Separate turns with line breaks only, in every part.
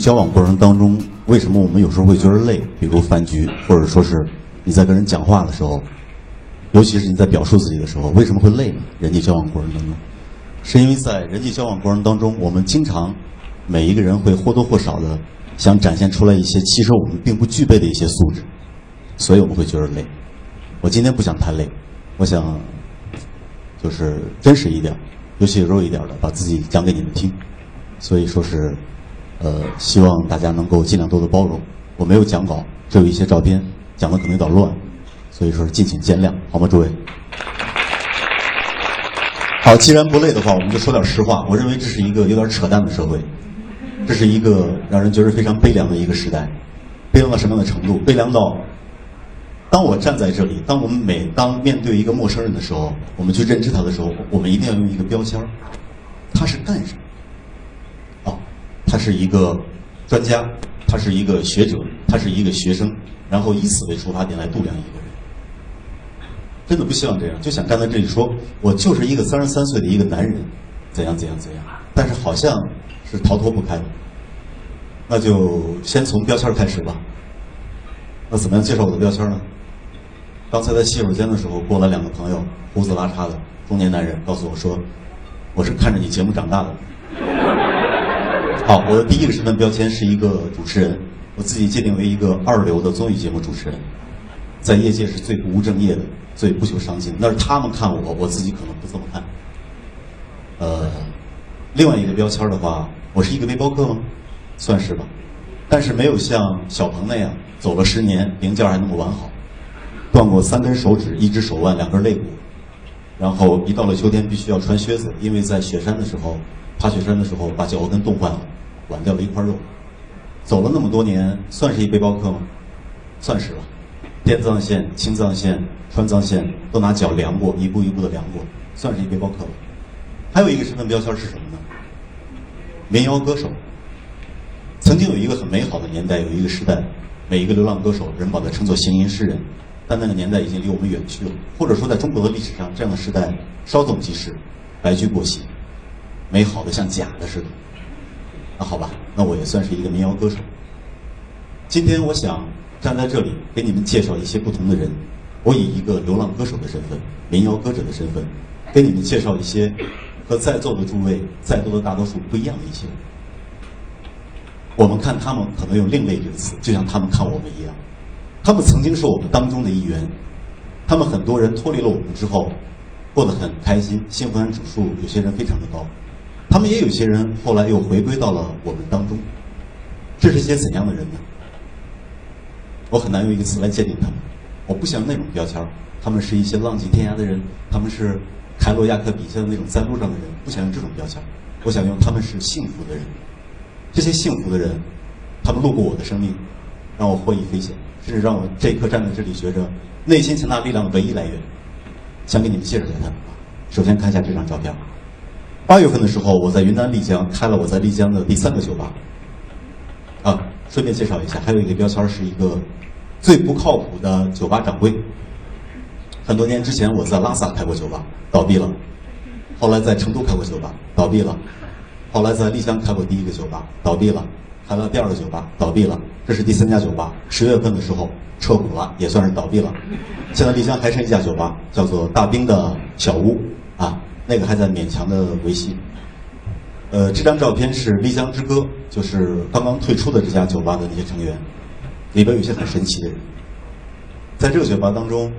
交往过程当中，为什么我们有时候会觉得累？比如饭局，或者说是你在跟人讲话的时候，尤其是你在表述自己的时候，为什么会累呢？人际交往过程当中，是因为在人际交往过程当中，我们经常每一个人会或多或少的想展现出来一些其实我们并不具备的一些素质，所以我们会觉得累。我今天不想太累，我想就是真实一点，有血有肉一点的，把自己讲给你们听。所以说是，呃，希望大家能够尽量多的包容。我没有讲稿，只有一些照片，讲的可能有点乱，所以说敬请见谅，好吗，诸位？好，既然不累的话，我们就说点实话。我认为这是一个有点扯淡的社会，这是一个让人觉得非常悲凉的一个时代。悲凉到什么样的程度？悲凉到，当我站在这里，当我们每当面对一个陌生人的时候，我们去认知他的时候，我们一定要用一个标签儿，他是干什么？他是一个专家，他是一个学者，他是一个学生，然后以此为出发点来度量一个人。真的不希望这样，就想站在这里说，我就是一个三十三岁的一个男人，怎样怎样怎样。但是好像是逃脱不开的，那就先从标签开始吧。那怎么样介绍我的标签呢？刚才在洗手间的时候，过来两个朋友，胡子拉碴的中年男人，告诉我说，我是看着你节目长大的。好，我的第一个身份标签是一个主持人，我自己界定为一个二流的综艺节目主持人，在业界是最不务正业的，最不求上进。那是他们看我，我自己可能不这么看。呃，另外一个标签的话，我是一个背包客吗？算是吧，但是没有像小鹏那样走了十年，零件还那么完好，断过三根手指，一只手腕，两根肋骨，然后一到了秋天必须要穿靴子，因为在雪山的时候，爬雪山的时候把脚后跟冻坏了。剜掉了一块肉，走了那么多年，算是一背包客吗？算是吧，滇藏线、青藏线、川藏线都拿脚量过，一步一步的量过，算是一背包客了。还有一个身份标签是什么呢？民谣歌手。曾经有一个很美好的年代，有一个时代，每一个流浪歌手人把他称作行吟诗人，但那个年代已经离我们远去了，或者说在中国的历史上，这样的时代稍纵即逝，白驹过隙，美好的像假的似的。那好吧，那我也算是一个民谣歌手。今天我想站在这里给你们介绍一些不同的人。我以一个流浪歌手的身份、民谣歌者的身份，给你们介绍一些和在座的诸位、在座的大多数不一样的一些。我们看他们可能用“另类”这个词，就像他们看我们一样。他们曾经是我们当中的一员，他们很多人脱离了我们之后，过得很开心，幸福感指数有些人非常的高。他们也有些人后来又回归到了我们当中，这是些怎样的人呢？我很难用一个词来界定他们。我不想用那种标签他们是一些浪迹天涯的人，他们是凯罗亚克笔下的那种在路上的人，不想用这种标签我想用他们是幸福的人。这些幸福的人，他们路过我的生命，让我获益匪浅，甚至让我这一刻站在这里，觉着内心强大力量的唯一来源。想给你们介绍一下他们吧。首先看一下这张照片。八月份的时候，我在云南丽江开了我在丽江的第三个酒吧。啊，顺便介绍一下，还有一个标签是一个最不靠谱的酒吧掌柜。很多年之前，我在拉萨开过酒吧，倒闭了；后来在成都开过酒吧，倒闭了；后来在丽江开过第一个酒吧，倒闭了；开了第二个酒吧，倒闭了。这是第三家酒吧。十月份的时候撤股了，也算是倒闭了。现在丽江还剩一家酒吧，叫做大兵的小屋啊。那个还在勉强的维系。呃，这张照片是《丽江之歌》，就是刚刚退出的这家酒吧的那些成员，里边有些很神奇的人。在这个酒吧当中，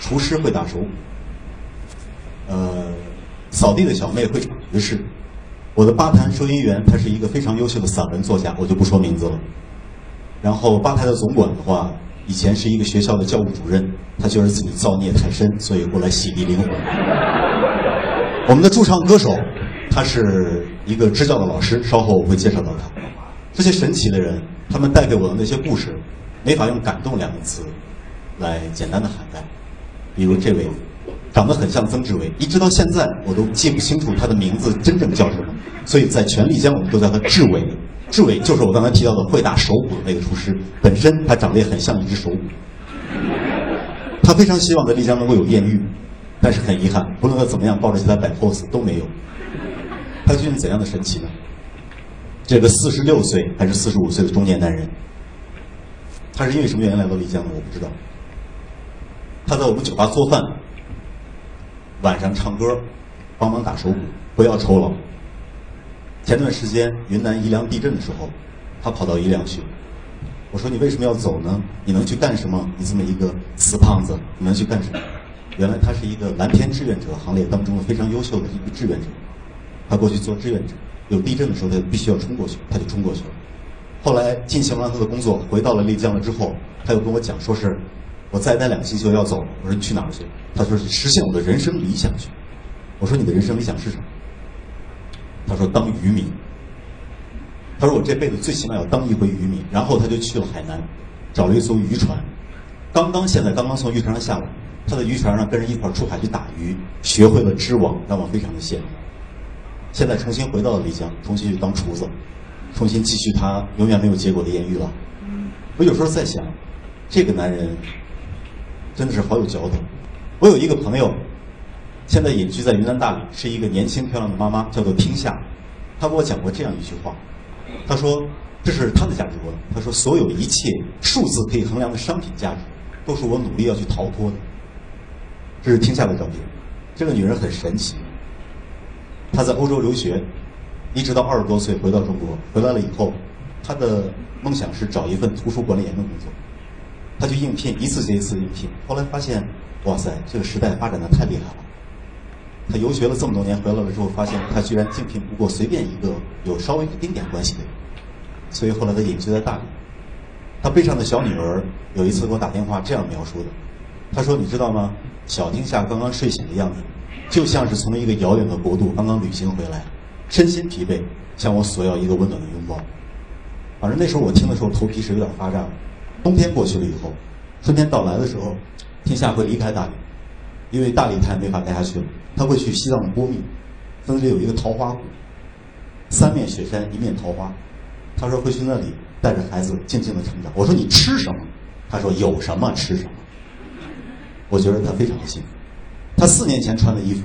厨师会打手，呃，扫地的小妹会唱爵士，我的吧台收银员他是一个非常优秀的散文作家，我就不说名字了。然后吧台的总管的话，以前是一个学校的教务主任，他觉得自己造孽太深，所以过来洗涤灵魂。我们的驻唱歌手，他是一个支教的老师，稍后我会介绍到他。这些神奇的人，他们带给我的那些故事，没法用“感动”两个词来简单的涵盖。比如这位，长得很像曾志伟，一直到现在我都记不清楚他的名字真正叫什么，所以在全丽江我们都叫他志伟。志伟就是我刚才提到的会打手鼓的那个厨师，本身他长得也很像一只手鼓。他非常希望在丽江能够有艳遇。但是很遗憾，不论他怎么样抱着其他摆 pose 都没有。他究竟怎样的神奇呢？这个四十六岁还是四十五岁的中年男人，他是因为什么原因来到丽江的？我不知道。他在我们酒吧做饭，晚上唱歌，帮忙打手鼓，不要酬劳。前段时间云南宜良地震的时候，他跑到宜良去。我说你为什么要走呢？你能去干什么？你这么一个死胖子，你能去干什么？原来他是一个蓝天志愿者行列当中的非常优秀的一个志愿者。他过去做志愿者，有地震的时候他必须要冲过去，他就冲过去了。后来进行完他的工作，回到了丽江了之后，他又跟我讲说是。我再待两个星期就要走了。我说你去哪儿去？他说是实现我的人生理想去。我说你的人生理想是什么？他说当渔民。他说我这辈子最起码要当一回渔民。然后他就去了海南，找了一艘渔船。刚刚现在刚刚从渔船上下来，他在渔船上跟人一块儿出海去打鱼，学会了织网，让我非常的羡慕。现在重新回到了丽江，重新去当厨子，重新继续他永远没有结果的艳遇了。我有时候在想，这个男人。真的是好有嚼头。我有一个朋友，现在隐居在云南大理，是一个年轻漂亮的妈妈，叫做听夏。她跟我讲过这样一句话，她说：“这是她的价值观。她说，所有一切数字可以衡量的商品价值，都是我努力要去逃脱的。”这是听夏的照片。这个女人很神奇。她在欧洲留学，一直到二十多岁回到中国，回来了以后，她的梦想是找一份图书管理员的工作。她去应聘，一次接一次应聘，后来发现，哇塞，这个时代发展的太厉害了。他游学了这么多年，回来了之后，发现他居然竞聘不过随便一个有稍微一丁点关系的人，所以后来他隐居在大理。他背上的小女儿有一次给我打电话，这样描述的：他说，你知道吗？小丁夏刚刚睡醒的样子，就像是从一个遥远的国度刚刚旅行回来，身心疲惫，向我索要一个温暖的拥抱。反正那时候我听的时候，头皮是有点发炸。冬天过去了以后，春天到来的时候，天下会离开大理，因为大理他也没法待下去了。他会去西藏的波密，那里有一个桃花谷，三面雪山，一面桃花。他说会去那里带着孩子静静的成长。我说你吃什么？他说有什么吃什么。我觉得他非常的幸福。他四年前穿的衣服，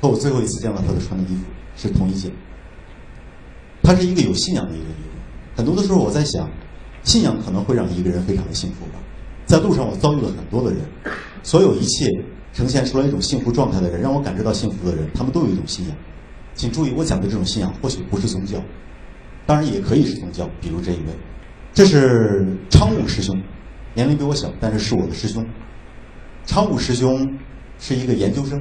和我最后一次见到他的穿的衣服是同一件。他是一个有信仰的一个人。很多的时候我在想。信仰可能会让一个人非常的幸福吧。在路上，我遭遇了很多的人，所有一切呈现出来一种幸福状态的人，让我感知到幸福的人，他们都有一种信仰。请注意，我讲的这种信仰或许不是宗教，当然也可以是宗教。比如这一位，这是昌武师兄，年龄比我小，但是是我的师兄。昌武师兄是一个研究生。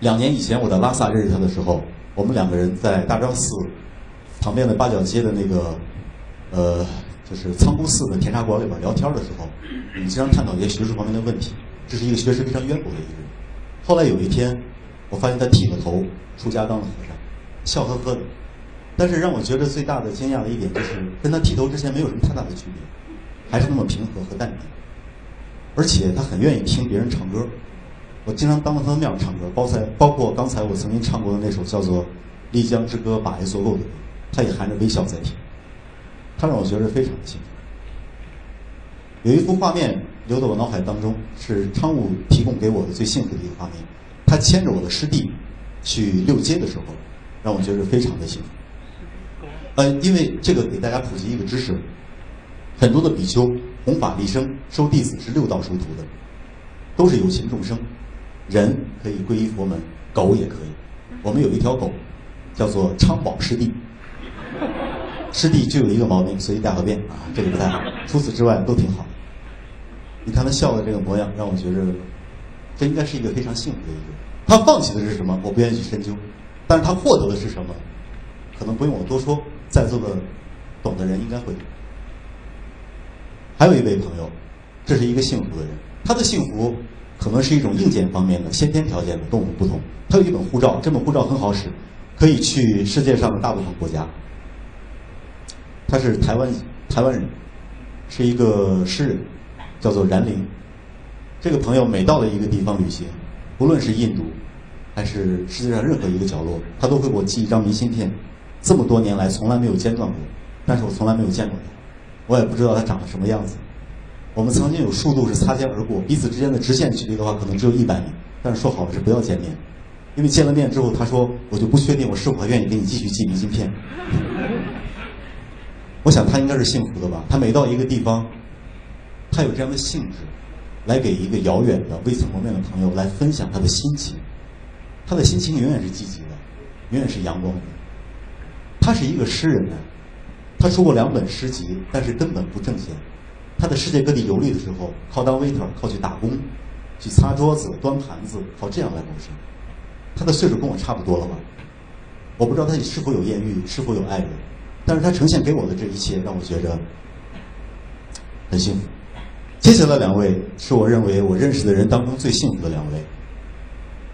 两年以前我在拉萨认识他的时候，我们两个人在大昭寺旁边的八角街的那个，呃。就是仓库寺的甜茶馆里边聊天的时候，我们经常探讨一些学术方面的问题。这是一个学识非常渊博的一个人。后来有一天，我发现他剃了头，出家当了和尚，笑呵呵的。但是让我觉得最大的惊讶的一点就是，跟他剃头之前没有什么太大的区别，还是那么平和和淡定。而且他很愿意听别人唱歌。我经常当着他的面唱歌，包才包括刚才我曾经唱过的那首叫做《丽江之歌》，把爱做够的歌，他也含着微笑在听。他让我觉得非常的幸福。有一幅画面留在我脑海当中，是昌武提供给我的最幸福的一个画面。他牵着我的师弟去溜街的时候，让我觉得非常的幸福。呃，因为这个给大家普及一个知识，很多的比丘弘法利生收弟子是六道收徒的，都是有情众生，人可以皈依佛门，狗也可以。我们有一条狗，叫做昌宝师弟。师弟就有一个毛病，随地大小便啊，这个不太好。除此之外都挺好。你看他笑的这个模样，让我觉得这应该是一个非常幸福的一个人。他放弃的是什么？我不愿意去深究。但是他获得的是什么？可能不用我多说，在座的懂的人应该会。还有一位朋友，这是一个幸福的人。他的幸福可能是一种硬件方面的先天条件的，跟我们不同。他有一本护照，这本护照很好使，可以去世界上的大部分国家。他是台湾台湾人，是一个诗人，叫做然林。这个朋友每到了一个地方旅行，不论是印度，还是世界上任何一个角落，他都会给我寄一张明信片。这么多年来从来没有间断过，但是我从来没有见过他，我也不知道他长得什么样子。我们曾经有数度是擦肩而过，彼此之间的直线距离的话可能只有一百米，但是说好了是不要见面，因为见了面之后，他说我就不确定我是否还愿意给你继续寄明信片。我想他应该是幸福的吧。他每到一个地方，他有这样的兴致，来给一个遥远的、未曾谋面的朋友来分享他的心情。他的心情永远是积极的，永远是阳光的。他是一个诗人呢，他出过两本诗集，但是根本不挣钱。他在世界各地游历的时候，靠当 waiter，靠去打工，去擦桌子、端盘子，靠这样来谋生。他的岁数跟我差不多了吧？我不知道他是否有艳遇，是否有爱人，但是他呈现给我的这一切，让我觉着很幸福。接下来两位是我认为我认识的人当中最幸福的两位。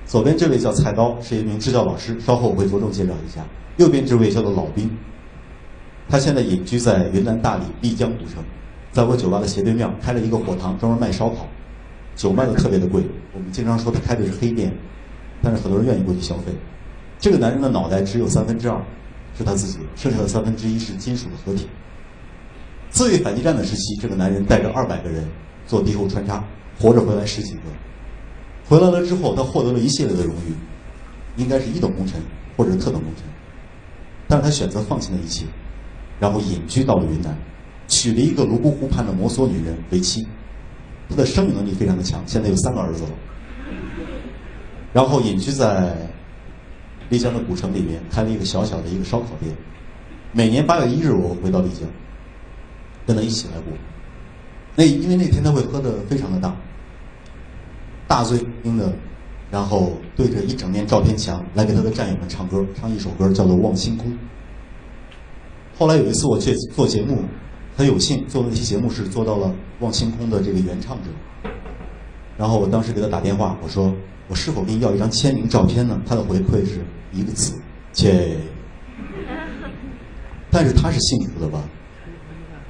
左边这位叫菜刀，是一名支教老师，稍后我会着重介绍一下。右边这位叫做老兵，他现在隐居在云南大理丽江古城，在我酒吧的斜对面开了一个火塘，专门卖烧烤，酒卖的特别的贵。我们经常说他开的是黑店，但是很多人愿意过去消费。这个男人的脑袋只有三分之二是他自己，剩下的三分之一是金属的合体。自卫反击战的时期，这个男人带着二百个人做敌后穿插，活着回来十几个。回来了之后，他获得了一系列的荣誉，应该是一等功臣或者特等功臣。但是他选择放弃了一切，然后隐居到了云南，娶了一个泸沽湖畔的摩梭女人为妻。他的生育能力非常的强，现在有三个儿子了。然后隐居在丽江的古城里面，开了一个小小的一个烧烤店。每年八月一日，我回到丽江，跟他一起来过。那因为那天他会喝的非常的大。大醉听的，然后对着一整面照片墙来给他的战友们唱歌，唱一首歌叫做《望星空》。后来有一次我去做节目，很有幸做那期节目是做到了《望星空》的这个原唱者。然后我当时给他打电话，我说我是否给你要一张签名照片呢？他的回馈是一个字：切。但是他是幸福的吧？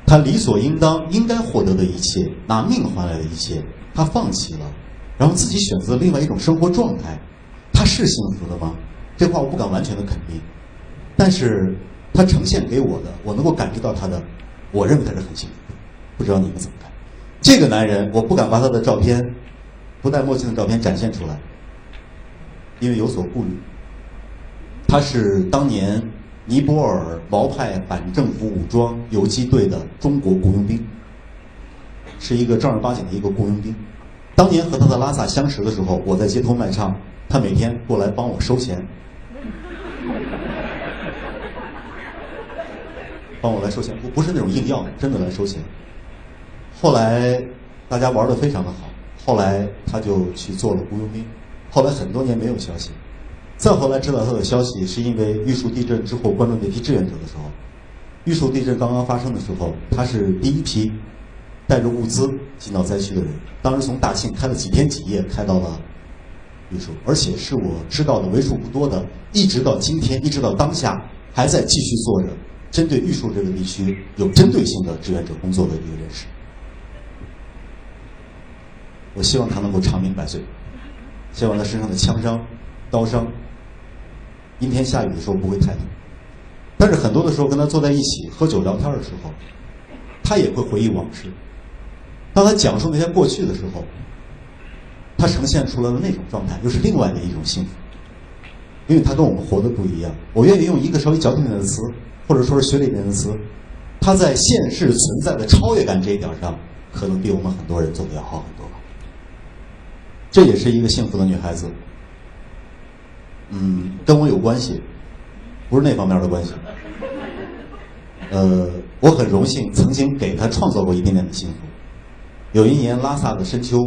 他理所应当应该获得的一切，拿命换来的一切，他放弃了。然后自己选择另外一种生活状态，他是幸福的吗？这话我不敢完全的肯定，但是他呈现给我的，我能够感知到他的，我认为他是很幸福的。不知道你们怎么看？这个男人，我不敢把他的照片，不戴墨镜的照片展现出来，因为有所顾虑。他是当年尼泊尔毛派反政府武装游击队的中国雇佣兵，是一个正儿八经的一个雇佣兵。当年和他的拉萨相识的时候，我在街头卖唱，他每天过来帮我收钱，帮我来收钱，不不是那种硬要，真的来收钱。后来大家玩的非常的好，后来他就去做了雇佣兵，后来很多年没有消息，再后来知道他的消息，是因为玉树地震之后关注那批志愿者的时候，玉树地震刚刚发生的时候，他是第一批。带着物资进到灾区的人，当时从大庆开了几天几夜，开到了玉树，而且是我知道的为数不多的，一直到今天，一直到当下，还在继续做着针对玉树这个地区有针对性的志愿者工作的一个人士。我希望他能够长命百岁，希望他身上的枪伤、刀伤，阴天下雨的时候不会太疼。但是很多的时候跟他坐在一起喝酒聊天的时候，他也会回忆往事。当他讲述那些过去的时候，他呈现出来的那种状态，又是另外的一种幸福，因为他跟我们活的不一样。我愿意用一个稍微矫情点的词，或者说是学里面的词，他在现世存在的超越感这一点上，可能比我们很多人做的要好很多。这也是一个幸福的女孩子，嗯，跟我有关系，不是那方面的关系。呃，我很荣幸曾经给她创造过一点点的幸福。有一年拉萨的深秋，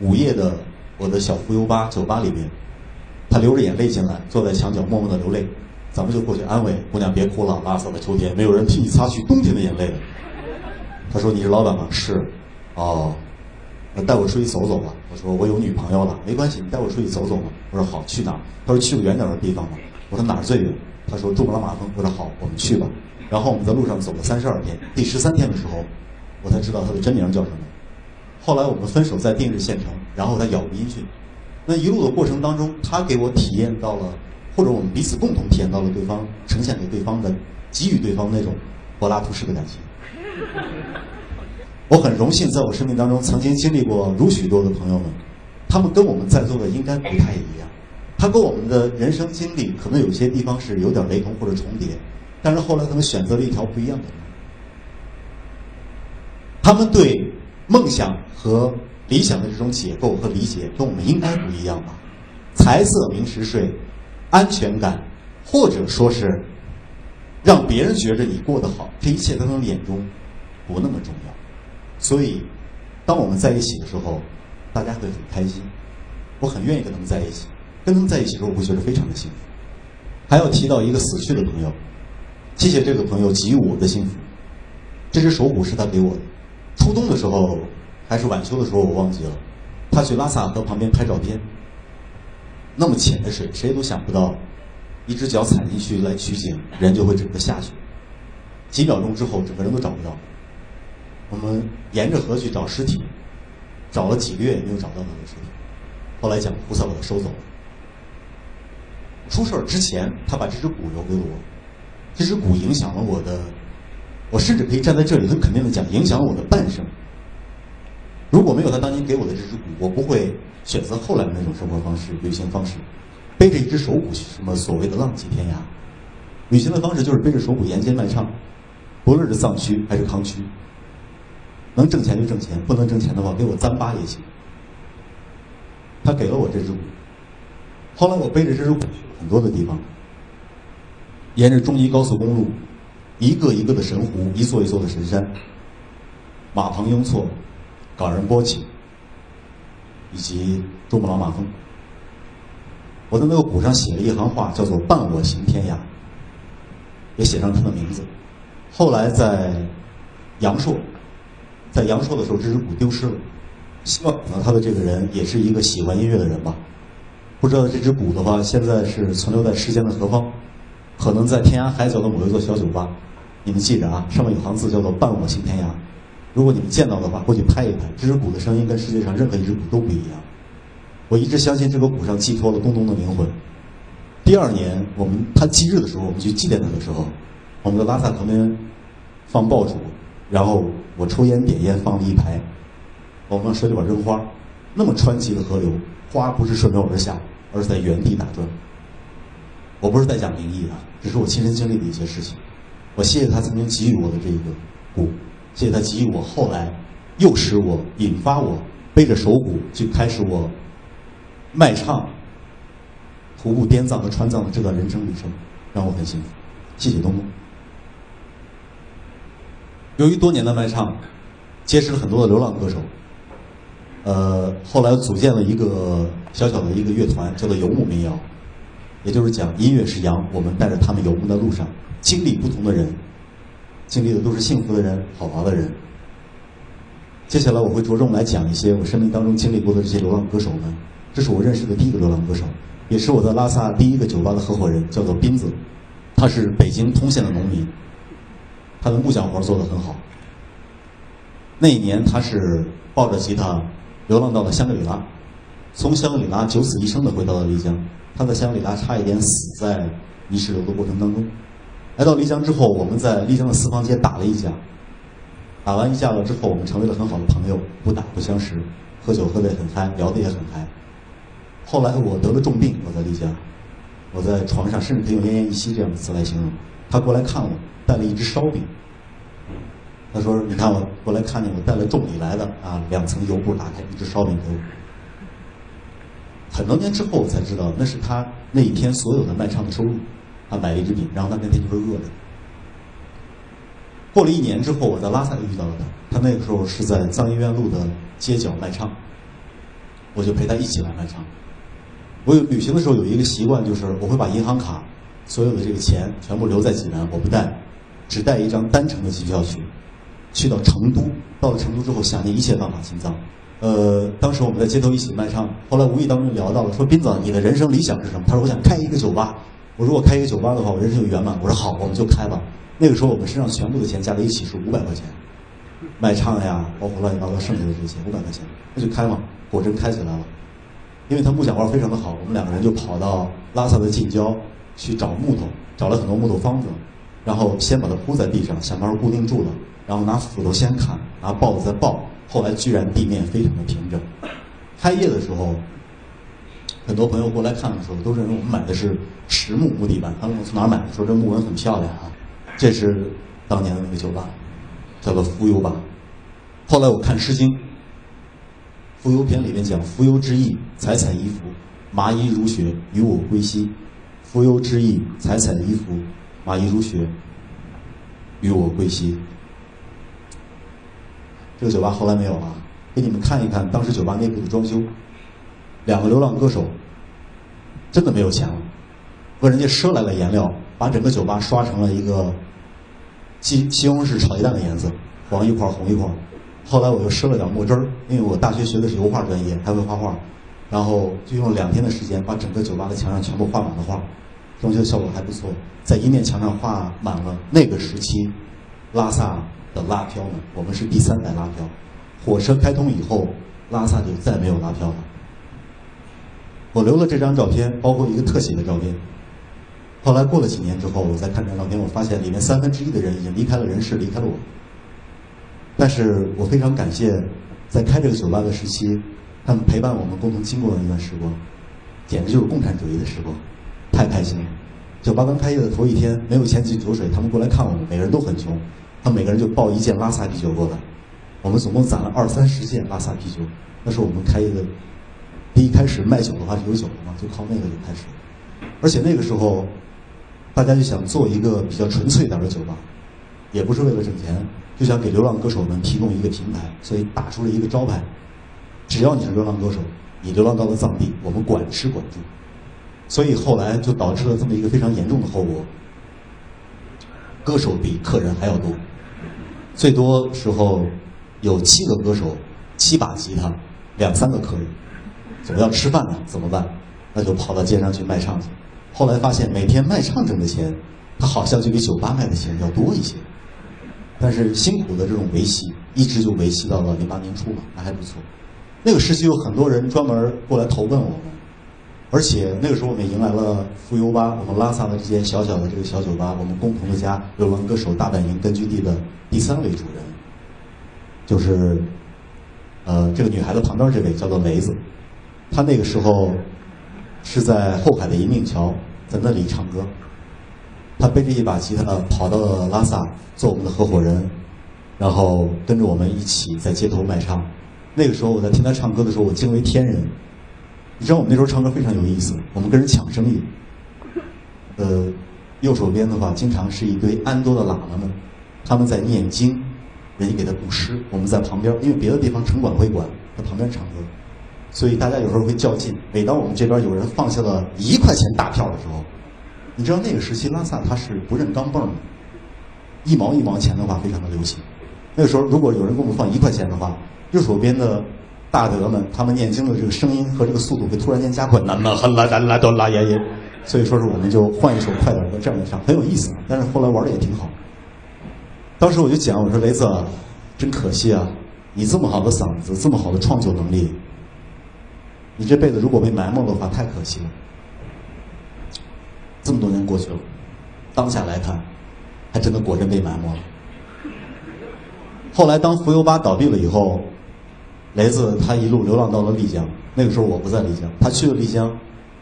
午夜的我的小浮游吧酒吧里面，他流着眼泪进来，坐在墙角默默的流泪。咱们就过去安慰姑娘别哭了，拉萨的秋天没有人替你擦去冬天的眼泪的。他说你是老板吗？是。哦，那带我出去走走吧。我说我有女朋友了，没关系，你带我出去走走吧。我说好，去哪？他说去个远点的地方吧。我说哪儿最远？他说珠穆朗玛峰。我说好，我们去吧。然后我们在路上走了三十二天，第十三天的时候。我才知道他的真名叫什么。后来我们分手在定日县城，然后他杳无音讯。那一路的过程当中，他给我体验到了，或者我们彼此共同体验到了对方呈现给对方的、给予对方那种柏拉图式的感情。我很荣幸在我生命当中曾经经历过如许多的朋友们，他们跟我们在座的应该不太一样。他跟我们的人生经历可能有些地方是有点雷同或者重叠，但是后来他们选择了一条不一样的路。他们对梦想和理想的这种解构和理解，跟我们应该不一样吧？财色名食睡，安全感，或者说是让别人觉着你过得好，这一切在他们眼中不那么重要。所以，当我们在一起的时候，大家会很开心，我很愿意跟他们在一起。跟他们在一起的时候，我会觉得非常的幸福。还要提到一个死去的朋友，谢谢这个朋友给予我的幸福。这只手鼓是他给我的，初冬的时候还是晚秋的时候，我忘记了。他去拉萨河旁边拍照片，那么浅的水，谁都想不到，一只脚踩进去来取景，人就会整个下去。几秒钟之后，整个人都找不到。我们沿着河去找尸体，找了几个月也没有找到那个尸体。后来讲菩萨把他收走了。出事儿之前，他把这只鼓留给了我，这只鼓影响了我的，我甚至可以站在这里很肯定的讲，影响了我的半生。如果没有他当年给我的这只鼓，我不会选择后来的那种生活方式、旅行方式，背着一只手鼓去什么所谓的浪迹天涯。旅行的方式就是背着手鼓沿街卖唱，不论是藏区还是康区，能挣钱就挣钱，不能挣钱的话给我糌粑也行。他给了我这只鼓，后来我背着这只鼓去很多的地方，沿着中伊高速公路，一个一个的神湖，一座一座的神山，马棚雍错，冈仁波齐，以及珠穆朗玛峰。我在那个鼓上写了一行话，叫做“伴我行天涯”，也写上他的名字。后来在阳朔，在阳朔的时候，这只鼓丢失了。希望可能他的这个人也是一个喜欢音乐的人吧。不知道这只鼓的话，现在是存留在世间的何方？可能在天涯海角的某一座小酒吧。你们记着啊，上面有行字叫做“伴我行天涯”。如果你们见到的话，过去拍一拍。这只鼓的声音跟世界上任何一只鼓都不一样。我一直相信这个鼓上寄托了东东的灵魂。第二年，我们他忌日的时候，我们去祭奠他的时候，我们在拉萨旁边放爆竹，然后我抽烟点烟放了一排。我们往水里边扔花，那么湍急的河流，花不是顺流而下，而是在原地打转。我不是在讲灵异啊，只是我亲身经历的一些事情。我谢谢他曾经给予我的这个鼓，谢谢他给予我后来诱使我、引发我背着手鼓去开始我卖唱、徒步滇藏和川藏的这段人生旅程，让我很幸福。谢谢东东。由于多年的卖唱，结识了很多的流浪歌手。呃，后来组建了一个小小的一个乐团，叫做游牧民谣，也就是讲音乐是羊，我们带着他们游牧在路上，经历不同的人，经历的都是幸福的人、好玩的人。接下来我会着重来讲一些我生命当中经历过的这些流浪歌手们。这是我认识的第一个流浪歌手，也是我在拉萨第一个酒吧的合伙人，叫做斌子，他是北京通县的农民，他的木匠活做得很好。那一年他是抱着吉他。流浪到了香格里拉，从香格里拉九死一生的回到了丽江。他在香格里拉差一点死在泥石流的过程当中。来到丽江之后，我们在丽江的四方街打了一架。打完一架了之后，我们成为了很好的朋友，不打不相识，喝酒喝得很嗨，聊得也很嗨。后来我得了重病，我在丽江，我在床上，甚至可以用奄奄一息这样的词来形容。他过来看我，带了一只烧饼。他说：“你看我过来看见我带了重礼来的啊，两层油布打开一只烧饼给我。很多年之后我才知道，那是他那一天所有的卖唱的收入。他买了一只饼，然后他那天就是饿的。过了一年之后，我在拉萨又遇到了他，他那个时候是在藏医院路的街角卖唱，我就陪他一起来卖唱。我有旅行的时候有一个习惯，就是我会把银行卡所有的这个钱全部留在济南，我不带，只带一张单程的机票去。”去到成都，到了成都之后，想尽一切办法进藏。呃，当时我们在街头一起卖唱，后来无意当中聊到了，说斌子，你的人生理想是什么？他说我想开一个酒吧。我说我开一个酒吧的话，我人生就圆满。我说好，我们就开吧。那个时候我们身上全部的钱加在一起是五百块钱，卖唱呀，包括乱七八糟剩下的这些五百块钱，那就开嘛。果真开起来了，因为他木匠活非常的好，我们两个人就跑到拉萨的近郊去找木头，找了很多木头方子，然后先把它铺在地上，想办法固定住了。然后拿斧头先砍，拿刨子再刨，后来居然地面非常的平整。开业的时候，很多朋友过来看的时候，都认为我们买的是实木木地板。他问我从哪买的，说这木纹很漂亮啊。这是当年的那个酒吧，叫做浮游吧。后来我看《诗经·浮游篇》里面讲：“浮游之意，采采衣服，麻衣如雪，与我归兮。”浮游之意，采采衣服，麻衣如雪，与我归兮。这个酒吧后来没有了，给你们看一看当时酒吧内部的装修。两个流浪歌手真的没有钱了，问人家赊来了颜料，把整个酒吧刷成了一个西西红柿炒鸡蛋的颜色，黄一块红一块。后来我又赊了点墨汁儿，因为我大学学的是油画专业，还会画画，然后就用两天的时间把整个酒吧的墙上全部画满了画，装修效果还不错，在一面墙上画满了那个时期拉萨的拉票们，我们是第三代拉票，火车开通以后，拉萨就再没有拉票了。我留了这张照片，包括一个特写的照片。后来过了几年之后，我再看这张照片，我发现里面三分之一的人已经离开了人世，离开了我。但是我非常感谢，在开这个酒吧的时期，他们陪伴我们共同经过的那段时光，简直就是共产主义的时光，太开心了。酒吧刚开业的头一天，没有钱进酒水，他们过来看我们，每个人都很穷，他们每个人就抱一件拉萨啤酒过来。我们总共攒了二三十件拉萨啤酒，那是我们开业的。第一开始卖酒的话是有酒的嘛，就靠那个就开始。而且那个时候，大家就想做一个比较纯粹点的酒吧，也不是为了挣钱，就想给流浪歌手们提供一个平台，所以打出了一个招牌：只要你是流浪歌手，你流浪到了藏地，我们管吃管住。所以后来就导致了这么一个非常严重的后果：歌手比客人还要多，最多时候有七个歌手，七把吉他，两三个客人。总要吃饭呢，怎么办？那就跑到街上去卖唱去。后来发现，每天卖唱挣的钱，他好像就比酒吧卖的钱要多一些。但是辛苦的这种维系，一直就维系到了零八年初嘛，那还不错。那个时期有很多人专门过来投奔我们，而且那个时候我们也迎来了浮游吧，我们拉萨的这间小小的这个小酒吧，我们共同的家流浪歌手大本营根据地的第三位主人，就是呃这个女孩子旁边这位叫做梅子。他那个时候是在后海的银锭桥，在那里唱歌。他背着一把吉他跑到了拉萨，做我们的合伙人，然后跟着我们一起在街头卖唱。那个时候我在听他唱歌的时候，我惊为天人。你知道我们那时候唱歌非常有意思，我们跟人抢生意。呃，右手边的话，经常是一堆安多的喇嘛们，他们在念经，人家给他布施，我们在旁边，因为别的地方城管会管，在旁边唱歌。所以大家有时候会较劲。每当我们这边有人放下了一块钱大票的时候，你知道那个时期拉萨它是不认钢镚的，一毛一毛钱的话非常的流行。那个时候如果有人给我们放一块钱的话，右手边的大德们他们念经的这个声音和这个速度会突然间加快，那么很啦啦啦哆啦耶耶。所以说是我们就换一首快点的这样的唱，很有意思。但是后来玩的也挺好。当时我就讲我说雷子，真可惜啊，你这么好的嗓子，这么好的创作能力。你这辈子如果被埋没的话，太可惜了。这么多年过去了，当下来看，还真的果真被埋没了。后来当浮游吧倒闭了以后，雷子他一路流浪到了丽江。那个时候我不在丽江，他去了丽江，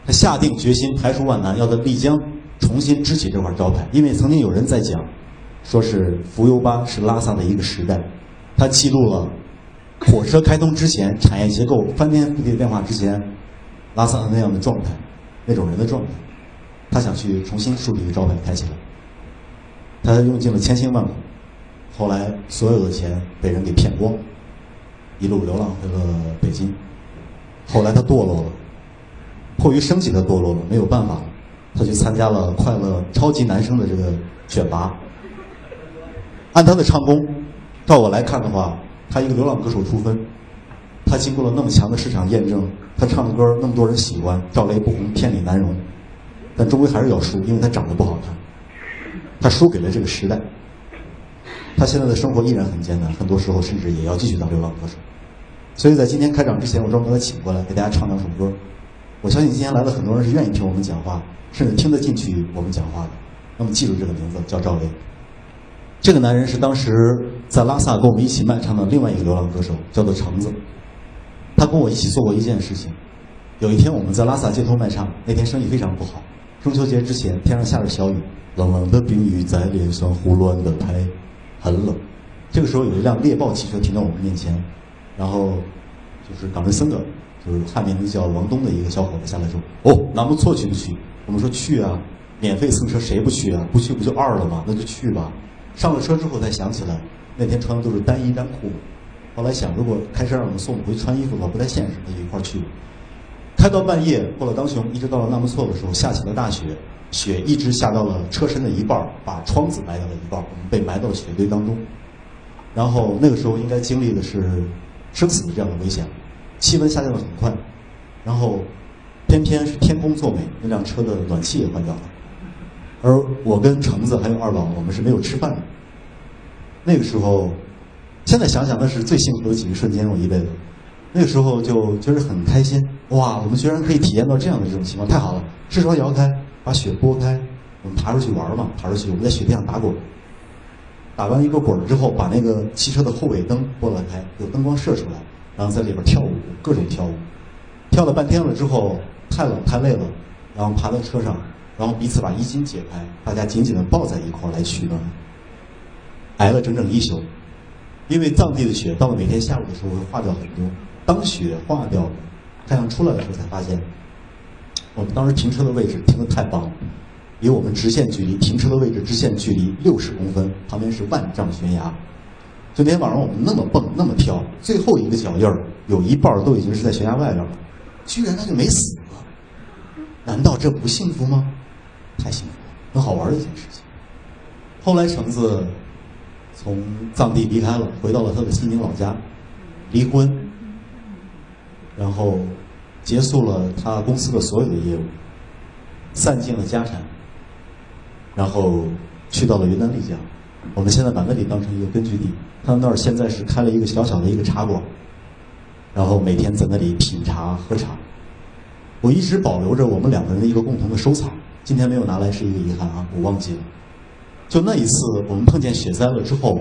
他下定决心排除万难，要在丽江重新支起这块招牌。因为曾经有人在讲，说是浮游吧是拉萨的一个时代，他记录了。火车开通之前，产业结构翻天覆地的变化之前，拉萨的那样的状态，那种人的状态，他想去重新树立一个招牌开起来。他用尽了千辛万苦，后来所有的钱被人给骗光，一路流浪回了北京。后来他堕落了，迫于生计他堕落了，没有办法，他去参加了快乐超级男声的这个选拔。按他的唱功，照我来看的话。他一个流浪歌手出分，他经过了那么强的市场验证，他唱的歌那么多人喜欢，赵雷不红，天理难容，但终归还是要输，因为他长得不好看，他输给了这个时代。他现在的生活依然很艰难，很多时候甚至也要继续当流浪歌手。所以在今天开场之前，我专门把他请过来，给大家唱两首歌。我相信今天来的很多人是愿意听我们讲话，甚至听得进去我们讲话的。那么记住这个名字，叫赵雷。这个男人是当时在拉萨跟我们一起卖唱的另外一个流浪歌手，叫做橙子。他跟我一起做过一件事情。有一天我们在拉萨街头卖唱，那天生意非常不好。中秋节之前，天上下着小雨，冷冷的冰雨在脸上胡乱的拍，很冷。这个时候有一辆猎豹汽车停到我们面前，然后就是冈仁森的，就是汉名叫王东的一个小伙子下来说：“哦，南木错去不去？”我们说去啊，免费蹭车谁不去啊？不去不就二了吗？那就去吧。上了车之后才想起来，那天穿的都是单衣单裤。后来想，如果开车让我们送回穿衣服的话，不太现实，那就一块去。开到半夜，过了当雄，一直到了纳木错的时候，下起了大雪，雪一直下到了车身的一半，把窗子埋到了一半，我们被埋到了雪堆当中。然后那个时候应该经历的是生死的这样的危险，气温下降的很快，然后偏偏是天公作美，那辆车的暖气也坏掉了，而我跟橙子还有二宝，我们是没有吃饭的。那个时候，现在想想那是最幸福的几个瞬间，我一辈子。那个时候就觉得很开心，哇，我们居然可以体验到这样的这种情况，太好了！支窗摇开，把雪拨开，我们爬出去玩嘛，爬出去，我们在雪地上打滚。打完一个滚之后，把那个汽车的后尾灯拨了开，有灯光射出来，然后在里边跳舞，各种跳舞。跳了半天了之后，太冷太累了，然后爬到车上，然后彼此把衣襟解开，大家紧紧的抱在一块来取暖。挨了整整一宿，因为藏地的雪到了每天下午的时候会化掉很多。当雪化掉，太阳出来的时候才发现，我们当时停车的位置停的太棒了。离我们直线距离停车的位置直线距离六十公分，旁边是万丈悬崖。就那天晚上我们那么蹦那么跳，最后一个脚印儿有一半都已经是在悬崖外边了，居然他就没死了。难道这不幸福吗？太幸福了，很好玩的一件事情。后来橙子从藏地离开了，回到了他的西宁老家，离婚，然后结束了他公司的所有的业务，散尽了家产。然后去到了云南丽江，我们现在把那里当成一个根据地。他们那儿现在是开了一个小小的一个茶馆，然后每天在那里品茶喝茶。我一直保留着我们两个人的一个共同的收藏，今天没有拿来是一个遗憾啊，我忘记了。就那一次，我们碰见雪灾了之后，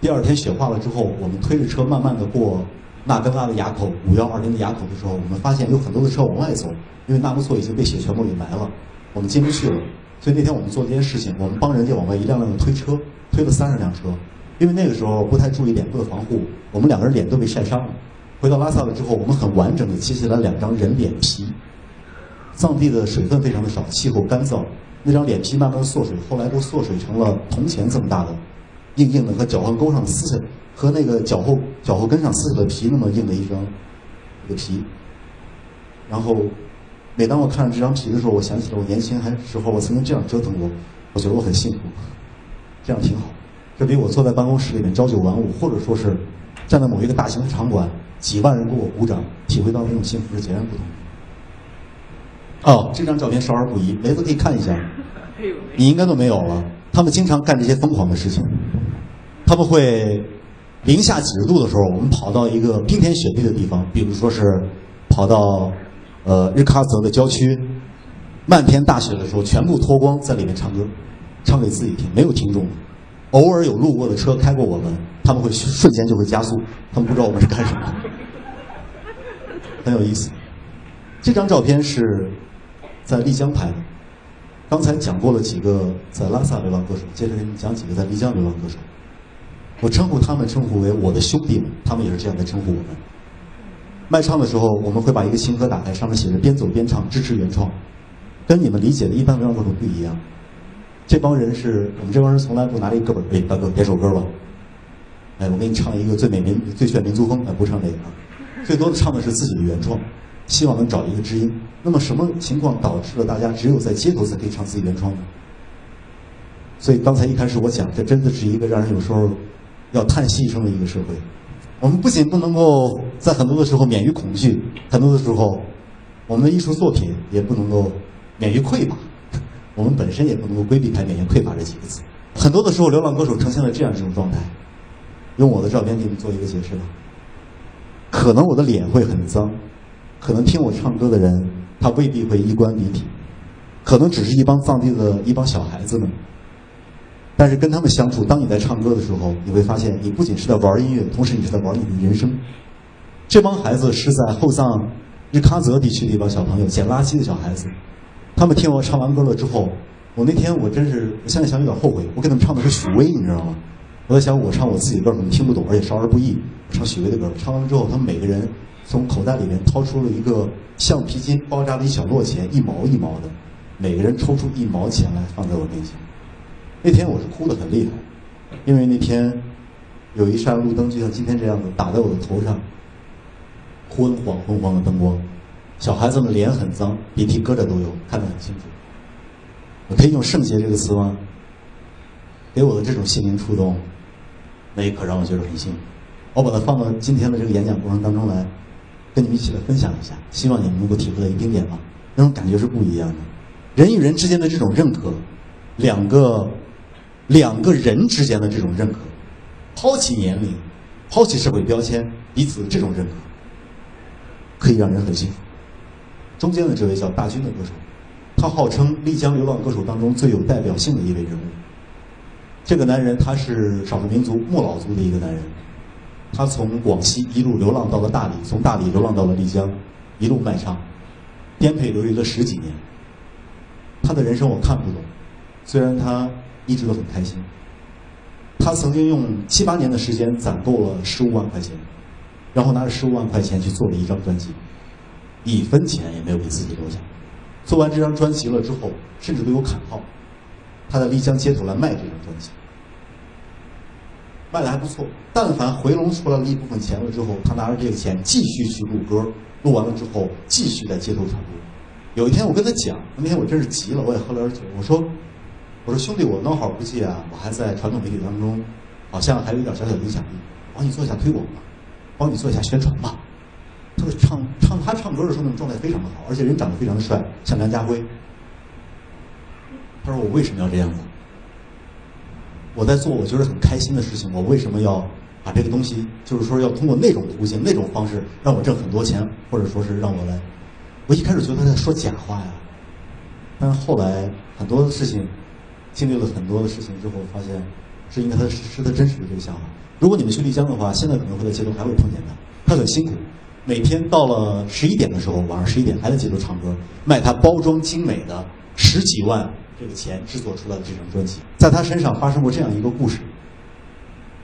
第二天雪化了之后，我们推着车慢慢的过纳根拉的垭口五幺二零的垭口的时候，我们发现有很多的车往外走，因为纳木错已经被雪全部给埋了，我们进不去了。所以那天我们做这件事情，我们帮人家往外一辆辆的推车，推了三十辆车，因为那个时候不太注意脸部的防护，我们两个人脸都被晒伤了。回到拉萨了之后，我们很完整的揭下来两张人脸皮。藏地的水分非常的少，气候干燥，那张脸皮慢慢缩水，后来都缩水成了铜钱这么大的，硬硬的和脚后沟上撕下，和那个脚后脚后跟上撕下的皮那么硬的一张，一个皮，然后。每当我看着这张皮的时候，我想起了我年轻还时候，我曾经这样折腾过，我觉得我很幸福，这样挺好。这比我坐在办公室里面朝九晚五，或者说是站在某一个大型的场馆，几万人给我鼓掌，体会到那种幸福是截然不同。哦，这张照片少儿不宜，雷子可以看一下。你应该都没有了。他们经常干这些疯狂的事情，他们会零下几十度的时候，我们跑到一个冰天雪地的地方，比如说是跑到。呃，日喀则的郊区，漫天大雪的时候，全部脱光在里面唱歌，唱给自己听，没有听众。偶尔有路过的车开过我们，他们会瞬间就会加速，他们不知道我们是干什么，很有意思。这张照片是在丽江拍的。刚才讲过了几个在拉萨流浪歌手，接着给你们讲几个在丽江流浪歌手。我称呼他们称呼为我的兄弟们，他们也是这样在称呼我们。卖唱的时候，我们会把一个琴盒打开，上面写着“边走边唱，支持原创”，跟你们理解的一般流浪歌手不一样。这帮人是我们这帮人从来不拿这个本儿，哎，大哥点首歌吧，哎，我给你唱一个最美民最炫民族风，哎，不唱这个，最多的唱的是自己的原创，希望能找一个知音。那么什么情况导致了大家只有在街头才可以唱自己原创呢？所以刚才一开始我讲，这真的是一个让人有时候要叹息一声的一个社会。我们不仅不能够在很多的时候免于恐惧，很多的时候，我们的艺术作品也不能够免于匮乏，我们本身也不能够规避开免于匮乏这几个字。很多的时候，流浪歌手呈现了这样一种状态，用我的照片给你做一个解释吧。可能我的脸会很脏，可能听我唱歌的人他未必会衣冠礼体，可能只是一帮藏地的一帮小孩子们。但是跟他们相处，当你在唱歌的时候，你会发现，你不仅是在玩音乐，同时你是在玩你的人生。这帮孩子是在后藏日喀则地区的一帮小朋友，捡垃圾的小孩子。他们听我唱完歌了之后，我那天我真是，我现在想有点后悔，我给他们唱的是许巍，你知道吗？我在想，我唱我自己的歌可能听不懂，而且少儿不宜。我唱许巍的歌，唱完之后，他们每个人从口袋里面掏出了一个橡皮筋包扎的一小摞钱，一毛一毛的，每个人抽出一毛钱来放在我面前。那天我是哭得很厉害，因为那天有一扇路灯就像今天这样子打在我的头上，昏黄昏黄的灯光，小孩子们脸很脏，鼻涕疙瘩都有，看得很清楚。我可以用圣洁这个词吗？给我的这种心灵触动，那一刻让我觉得很幸福。我把它放到今天的这个演讲过程当中来，跟你们一起来分享一下，希望你们能够体会到一丁点吧。那种感觉是不一样的。人与人之间的这种认可，两个两个人之间的这种认可，抛弃年龄，抛弃社会标签，彼此这种认可，可以让人很幸福。中间的这位叫大军的歌手。他号称丽江流浪歌手当中最有代表性的一位人物。这个男人他是少数民族莫老族的一个男人，他从广西一路流浪到了大理，从大理流浪到了丽江，一路卖唱，颠沛流离了十几年。他的人生我看不懂，虽然他一直都很开心。他曾经用七八年的时间攒够了十五万块钱，然后拿着十五万块钱去做了一张专辑，一分钱也没有给自己留下。做完这张专辑了之后，甚至都有砍号。他在丽江街头来卖这张专辑，卖的还不错。但凡回笼出来了一部分钱了之后，他拿着这个钱继续去录歌，录完了之后继续在街头唱歌。有一天我跟他讲，那天我真是急了，我也喝了点酒。我说：“我说兄弟，我孬好估计啊，我还在传统媒体当中，好像还有一点小小的影响力，帮你做一下推广吧，帮你做一下宣传吧。”他说唱唱他唱歌的时候那种状态非常的好，而且人长得非常的帅，像梁家辉。他说：“我为什么要这样子？我在做我觉得很开心的事情，我为什么要把这个东西，就是说要通过那种途径、那种方式让我挣很多钱，或者说是让我来？我一开始觉得他在说假话呀，但是后来很多的事情，经历了很多的事情之后，发现是应该他是他真实的这个想法。如果你们去丽江的话，现在可能会在街头还会碰见他，他很辛苦。”每天到了十一点的时候，晚上十一点还在街头唱歌，卖他包装精美的十几万这个钱制作出来的这张专辑，在他身上发生过这样一个故事。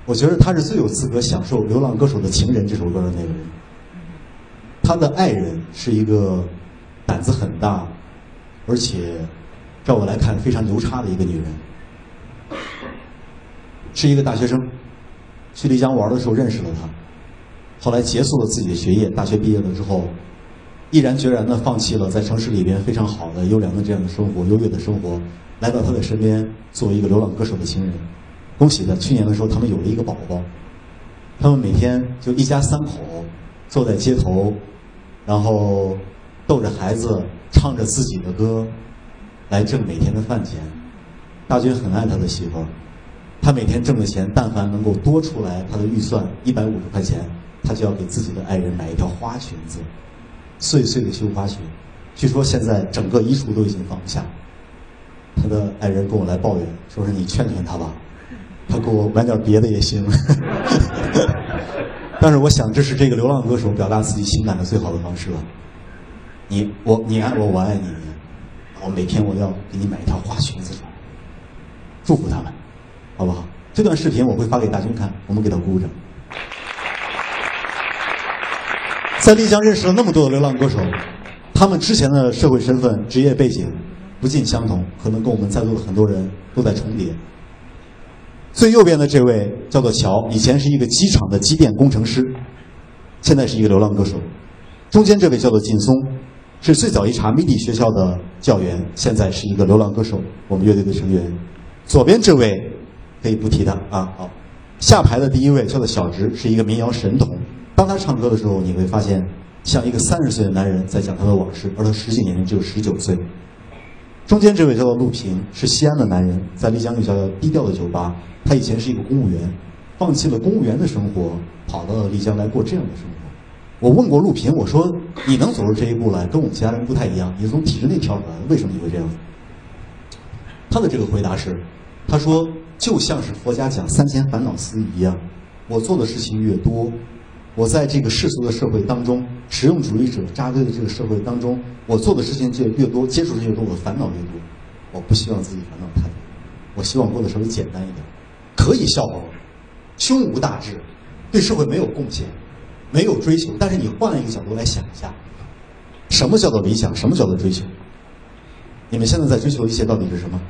我觉得他是最有资格享受《流浪歌手的情人》这首歌的那个人。他的爱人是一个胆子很大，而且照我来看非常牛叉的一个女人，是一个大学生，去丽江玩的时候认识了他。后来结束了自己的学业，大学毕业了之后，毅然决然地放弃了在城市里边非常好的优良的这样的生活、优越的生活，来到他的身边，作为一个流浪歌手的情人。恭喜他，去年的时候他们有了一个宝宝。他们每天就一家三口坐在街头，然后逗着孩子，唱着自己的歌，来挣每天的饭钱。大军很爱他的媳妇儿，他每天挣的钱，但凡能够多出来他的预算一百五十块钱。他就要给自己的爱人买一条花裙子，碎碎的绣花裙。据说现在整个衣橱都已经放不下。他的爱人跟我来抱怨，说是你劝劝他吧，他给我买点别的也行。但是我想，这是这个流浪歌手表达自己情感的最好的方式了。你我你爱我，我爱你，我每天我要给你买一条花裙子，祝福他们，好不好？这段视频我会发给大军看，我们给他鼓鼓掌。在丽江认识了那么多的流浪歌手，他们之前的社会身份、职业背景不尽相同，可能跟我们在座的很多人都在重叠。最右边的这位叫做乔，以前是一个机场的机电工程师，现在是一个流浪歌手。中间这位叫做劲松，是最早一茬 MIDI 学校的教员，现在是一个流浪歌手，我们乐队的成员。左边这位可以不提他啊，好。下排的第一位叫做小直，是一个民谣神童。当他唱歌的时候，你会发现像一个三十岁的男人在讲他的往事，而他实际年龄只有十九岁。中间这位叫做陆平，是西安的男人，在丽江有家低调的酒吧。他以前是一个公务员，放弃了公务员的生活，跑到了丽江来过这样的生活。我问过陆平，我说你能走出这一步来，跟我们其他人不太一样，你从体制内跳出来，为什么你会这样？他的这个回答是，他说就像是佛家讲三千烦恼丝一样，我做的事情越多。我在这个世俗的社会当中，实用主义者扎堆的这个社会当中，我做的事情就越多，接触的越多，我烦恼越多。我不希望自己烦恼太多，我希望过得稍微简单一点，可以笑话我，胸无大志，对社会没有贡献，没有追求。但是你换一个角度来想一下，什么叫做理想？什么叫做追求？你们现在在追求一切到底是什么？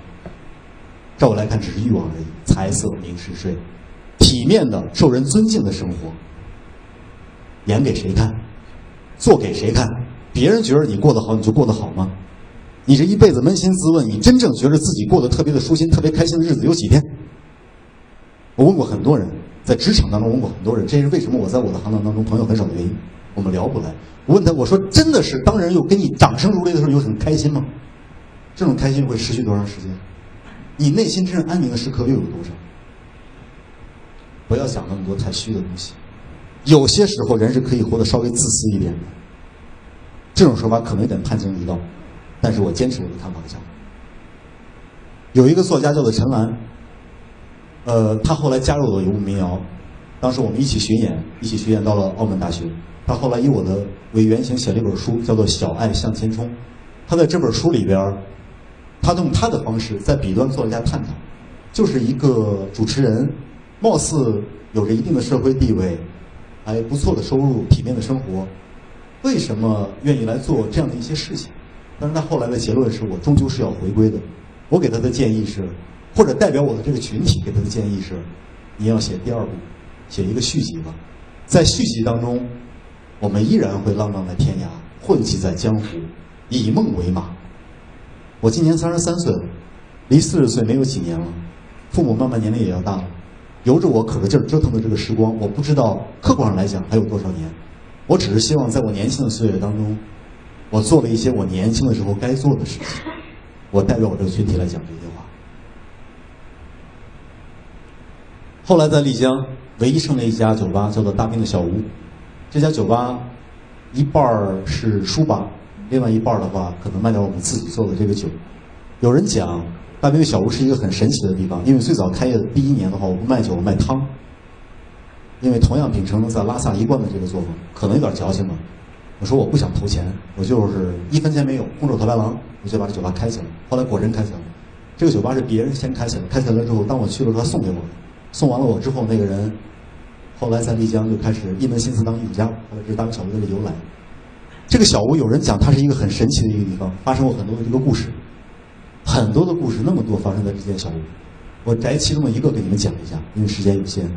照我来看，只是欲望而已。财色名食睡，体面的、受人尊敬的生活，演给谁看？做给谁看？别人觉得你过得好，你就过得好吗？你这一辈子扪心自问，你真正觉得自己过得特别的舒心、特别开心的日子有几天？我问过很多人，在职场当中问过很多人，这是为什么我在我的行当当中朋友很少的原因。我们聊不来。我问他，我说真的是当人又跟你掌声如雷的时候，你很开心吗？这种开心会持续多长时间？你内心真正安宁的时刻又有多少？不要想那么多太虚的东西。有些时候，人是可以活得稍微自私一点的。这种说法可能有点叛经离道，但是我坚持我的看法。有一个作家叫做陈岚，呃，他后来加入了游牧民谣，当时我们一起巡演，一起巡演到了澳门大学。他后来以我的为原型写了一本书，叫做《小爱向前冲》。他在这本书里边，他用他的方式在笔端做了一下探讨，就是一个主持人，貌似有着一定的社会地位，还不错的收入、体面的生活。为什么愿意来做这样的一些事情？但是他后来的结论是我终究是要回归的。我给他的建议是，或者代表我的这个群体给他的建议是，你要写第二部，写一个续集吧。在续集当中，我们依然会浪荡在天涯，混迹在江湖，以梦为马。我今年三十三岁，离四十岁没有几年了，父母慢慢年龄也要大了，由着我可着劲儿折腾的这个时光，我不知道客观上来讲还有多少年。我只是希望在我年轻的岁月当中，我做了一些我年轻的时候该做的事情。我代表我这个群体来讲这些话。后来在丽江，唯一剩了一家酒吧，叫做大兵的小屋。这家酒吧一半儿是书吧，另外一半儿的话，可能卖掉我们自己做的这个酒。有人讲，大兵的小屋是一个很神奇的地方，因为最早开业的第一年的话，我不卖酒，我卖汤。因为同样秉承了在拉萨一贯的这个作风，可能有点矫情吧。我说我不想投钱，我就是一分钱没有，空手套白狼，我就把这酒吧开起来。后来果真开起来了。这个酒吧是别人先开起来，开起来之后，当我去了，他送给我，送完了我之后，那个人后来在丽江就开始一门心思当艺术家。后来这是大小屋的由来。这个小屋有人讲它是一个很神奇的一个地方，发生过很多的这个故事，很多的故事那么多发生在这间小屋。我摘其中的一个给你们讲一下，因为时间有限。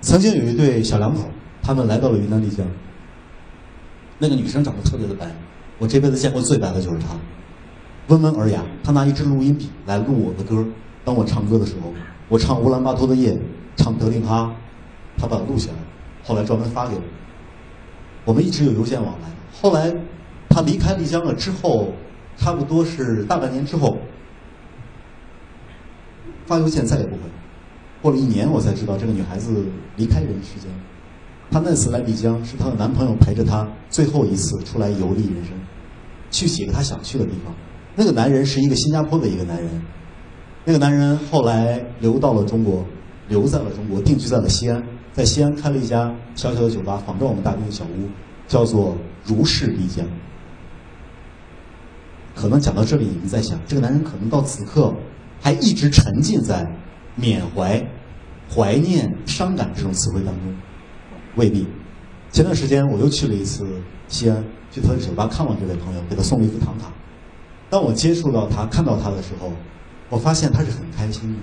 曾经有一对小两口，他们来到了云南丽江。那个女生长得特别的白，我这辈子见过最白的就是她，温文尔雅。她拿一支录音笔来录我的歌，当我唱歌的时候，我唱《乌兰巴托的夜》，唱《德令哈》，她把它录下来，后来专门发给我。我们一直有邮件往来。后来她离开丽江了之后，差不多是大半年之后，发邮件再也不回。过了一年，我才知道这个女孩子离开人世间。她那次来丽江，是她的男朋友陪着她最后一次出来游历人生，去几个她想去的地方。那个男人是一个新加坡的一个男人，那个男人后来留到了中国，留在了中国，定居在了西安，在西安开了一家小小的酒吧，仿照我们大兵的小屋，叫做如是丽江。可能讲到这里，你们在想，这个男人可能到此刻还一直沉浸在。缅怀、怀念、伤感这种词汇当中，未必。前段时间我又去了一次西安，去他的酒吧看望这位朋友，给他送了一幅唐卡。当我接触到他、看到他的时候，我发现他是很开心的，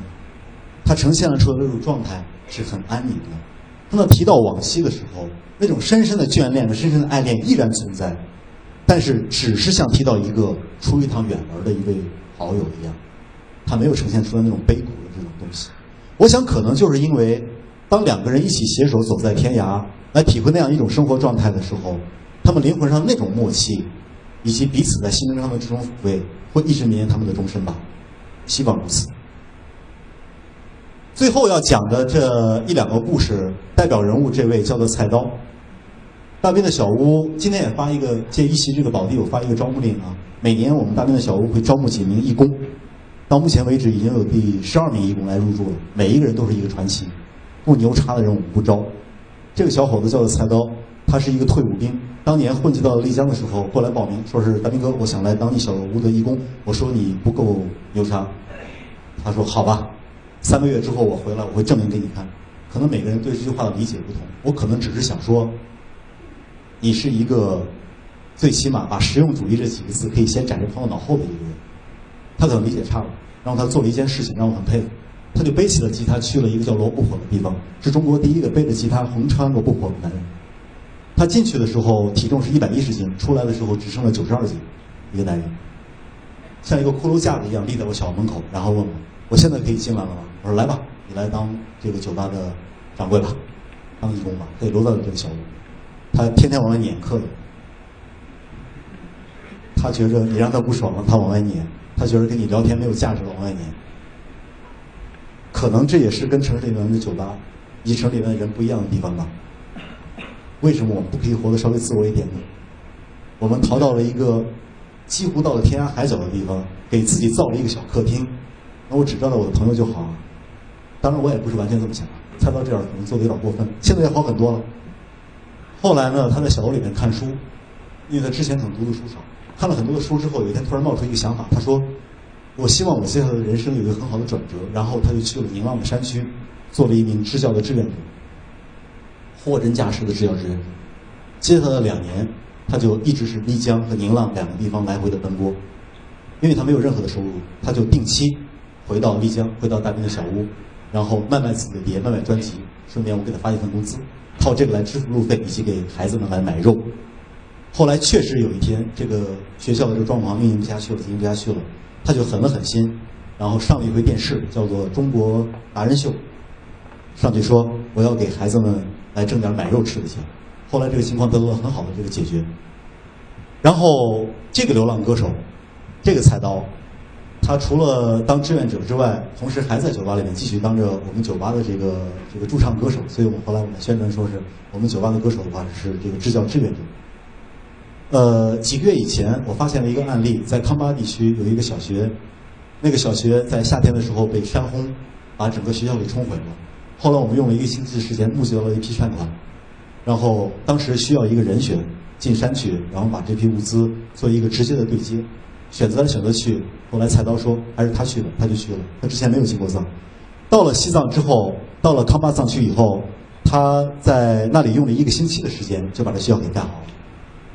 他呈现了出的那种状态是很安宁的。当他提到往昔的时候，那种深深的眷恋和深深的爱恋依然存在，但是只是像提到一个出一趟远门的一位好友一样，他没有呈现出来那种悲苦的这种。东西，我想可能就是因为，当两个人一起携手走在天涯，来体会那样一种生活状态的时候，他们灵魂上那种默契，以及彼此在心灵上的这种抚慰，会一直绵延他们的终身吧。希望如此。最后要讲的这一两个故事，代表人物这位叫做菜刀。大兵的小屋今天也发一个借一席这个宝地，我发一个招募令啊。每年我们大兵的小屋会招募几名义工。到目前为止，已经有第十二名义工来入住了。每一个人都是一个传奇，不牛叉的人我们不招。这个小伙子叫做菜刀，他是一个退伍兵，当年混迹到丽江的时候过来报名，说是大兵哥，我想来当你小屋的义工。我说你不够牛叉，他说好吧，三个月之后我回来，我会证明给你看。可能每个人对这句话的理解不同。我可能只是想说，你是一个最起码把实用主义这几个字可以先暂时放到脑后的一个人。他可能理解差了，然后他做了一件事情让我很佩服，他就背起了吉他去了一个叫罗布泊的地方，是中国第一个背着吉他横穿罗布泊的男人。他进去的时候体重是一百一十斤，出来的时候只剩了九十二斤，一个男人，像一个骷髅架子一样立在我小门口，然后问我：“我现在可以进来了吗？”我说：“来吧，你来当这个酒吧的掌柜吧，当义工吧，可以留在这个小屋。”他天天往外撵客人，他觉着你让他不爽了，他往外撵，他觉得跟你聊天没有价值了，往外撵。可能这也是跟城市里面的酒吧以及城里面的人不一样的地方吧。为什么我们不可以活得稍微自我一点呢？我们逃到了一个几乎到了天涯海角的地方，给自己造了一个小客厅。那我只招待我的朋友就好。当然，我也不是完全这么想。猜到这样可能做的有点过分。现在也好很多了。后来呢，他在小楼里面看书，因为他之前可能读的书少，看了很多的书之后，有一天突然冒出一个想法，他说：“我希望我接下来的人生有一个很好的转折。”然后他就去了宁浪的山区，做了一名支教的志愿者。货真价实的支教志愿者。接下来的两年，他就一直是丽江和宁浪两个地方来回的奔波，因为他没有任何的收入，他就定期回到丽江，回到大兵的小屋，然后卖卖自己的碟，卖卖专辑，顺便我给他发一份工资，靠这个来支付路费以及给孩子们来买肉。后来确实有一天，这个学校的这个状况运营不下去了，经营不下去了，他就狠了狠心，然后上了一回电视，叫做《中国达人秀》，上去说我要给孩子们。来挣点买肉吃的钱，后来这个情况得到了很好的这个解决。然后这个流浪歌手，这个菜刀，他除了当志愿者之外，同时还在酒吧里面继续当着我们酒吧的这个这个驻唱歌手。所以我们后来我们宣传说是我们酒吧的歌手的话是这个支教志愿者。呃，几个月以前我发现了一个案例，在康巴地区有一个小学，那个小学在夏天的时候被山洪把整个学校给冲毁了。后来我们用了一个星期的时间募集到了一批善款，然后当时需要一个人选进山去，然后把这批物资做一个直接的对接，选择选择去。后来菜刀说还是他去了，他就去了。他之前没有进过藏，到了西藏之后，到了康巴藏区以后，他在那里用了一个星期的时间就把这学校给盖好了。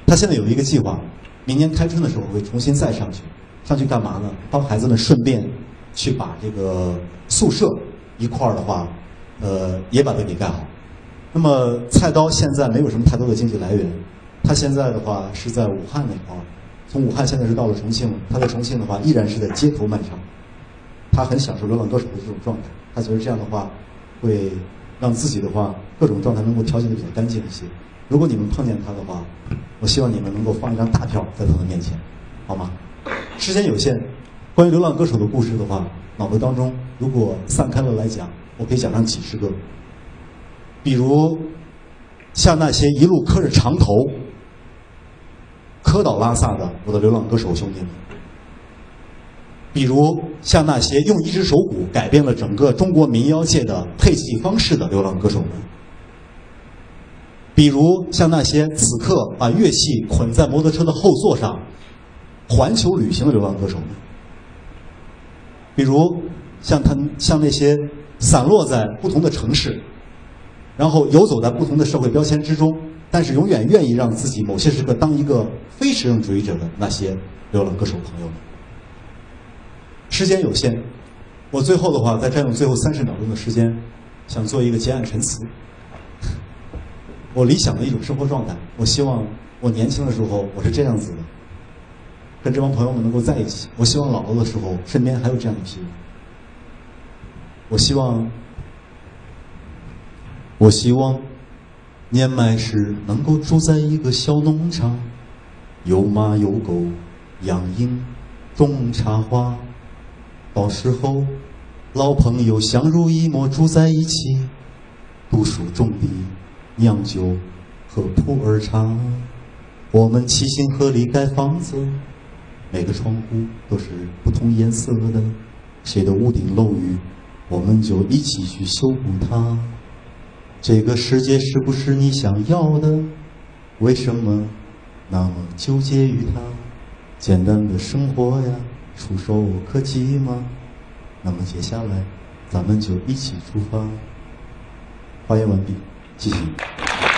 他现在有一个计划，明年开春的时候会重新再上去，上去干嘛呢？帮孩子们顺便去把这个宿舍一块儿的话。呃，也把它给盖好。那么菜刀现在没有什么太多的经济来源，他现在的话是在武汉那块儿，从武汉现在是到了重庆。他在重庆的话依然是在街头卖唱，他很享受流浪歌手的这种状态。他觉得这样的话会让自己的话各种状态能够调节的比较干净一些。如果你们碰见他的话，我希望你们能够放一张大票在他的面前，好吗？时间有限，关于流浪歌手的故事的话，脑子当中如果散开了来讲。我可以讲上几十个，比如像那些一路磕着长头、磕倒拉萨的我的流浪歌手兄弟们；比如像那些用一只手鼓改变了整个中国民谣界的配器方式的流浪歌手们；比如像那些此刻把乐器捆在摩托车的后座上环球旅行的流浪歌手们；比如像他们像那些。散落在不同的城市，然后游走在不同的社会标签之中，但是永远愿意让自己某些时刻当一个非实用主义者的那些流浪歌手朋友们。时间有限，我最后的话再占用最后三十秒钟的时间，想做一个结案陈词。我理想的一种生活状态，我希望我年轻的时候我是这样子的，跟这帮朋友们能够在一起。我希望老了的时候身边还有这样一批人。我希望，我希望年迈时能够住在一个小农场，有马有狗，养鹰，种茶花。到时候，老朋友相濡以沫住在一起，读书种地，酿酒，喝普洱茶。我们齐心合力盖房子，每个窗户都是不同颜色的，谁的屋顶漏雨。我们就一起去修补它。这个世界是不是你想要的？为什么那么纠结于它？简单的生活呀，触手可及吗？那么接下来，咱们就一起出发。发言完毕，谢谢。